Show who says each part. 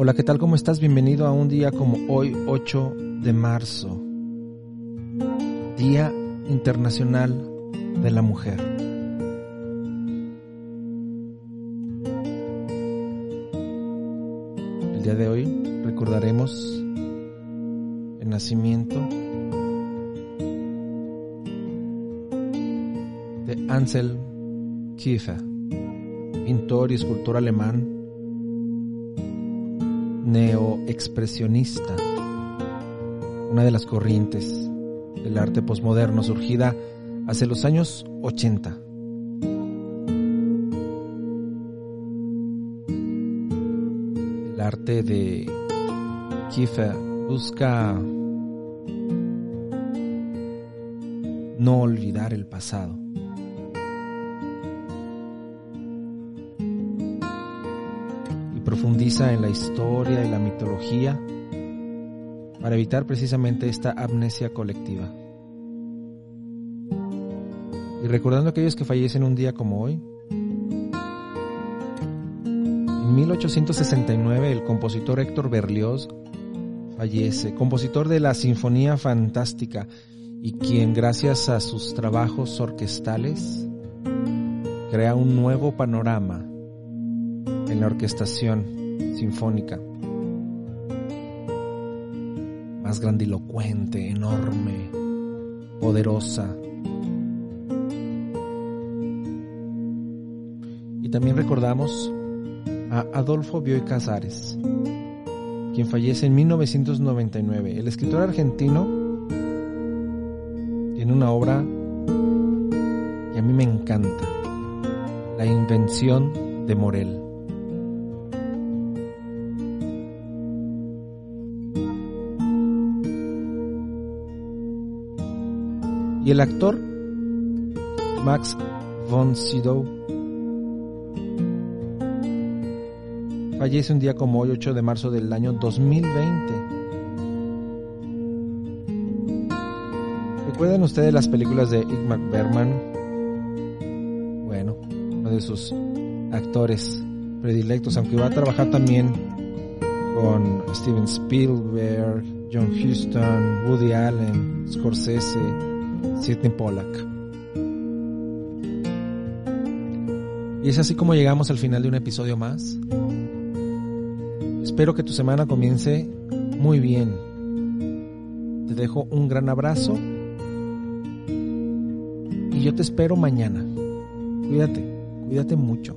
Speaker 1: Hola, ¿qué tal? ¿Cómo estás? Bienvenido a un día como hoy, 8 de marzo, Día Internacional de la Mujer. El día de hoy recordaremos el nacimiento de Ansel Kiefer, pintor y escultor alemán neoexpresionista, una de las corrientes del arte posmoderno surgida hace los años 80. El arte de Kiefer busca no olvidar el pasado. Profundiza en la historia y la mitología para evitar precisamente esta amnesia colectiva. Y recordando a aquellos que fallecen un día como hoy, en 1869 el compositor Héctor Berlioz fallece, compositor de la Sinfonía Fantástica y quien gracias a sus trabajos orquestales crea un nuevo panorama en la orquestación sinfónica. Más grandilocuente, enorme, poderosa. Y también recordamos a Adolfo Bioy Casares, quien fallece en 1999. El escritor argentino tiene una obra que a mí me encanta, La invención de Morel. Y el actor Max von Sydow fallece un día como hoy, 8 de marzo del año 2020. ¿Recuerdan ustedes las películas de Igmar Bergman? Bueno, uno de sus actores predilectos, aunque va a trabajar también con Steven Spielberg, John Huston, Woody Allen, Scorsese, Sidney Pollack. Y es así como llegamos al final de un episodio más. Espero que tu semana comience muy bien. Te dejo un gran abrazo y yo te espero mañana. Cuídate, cuídate mucho.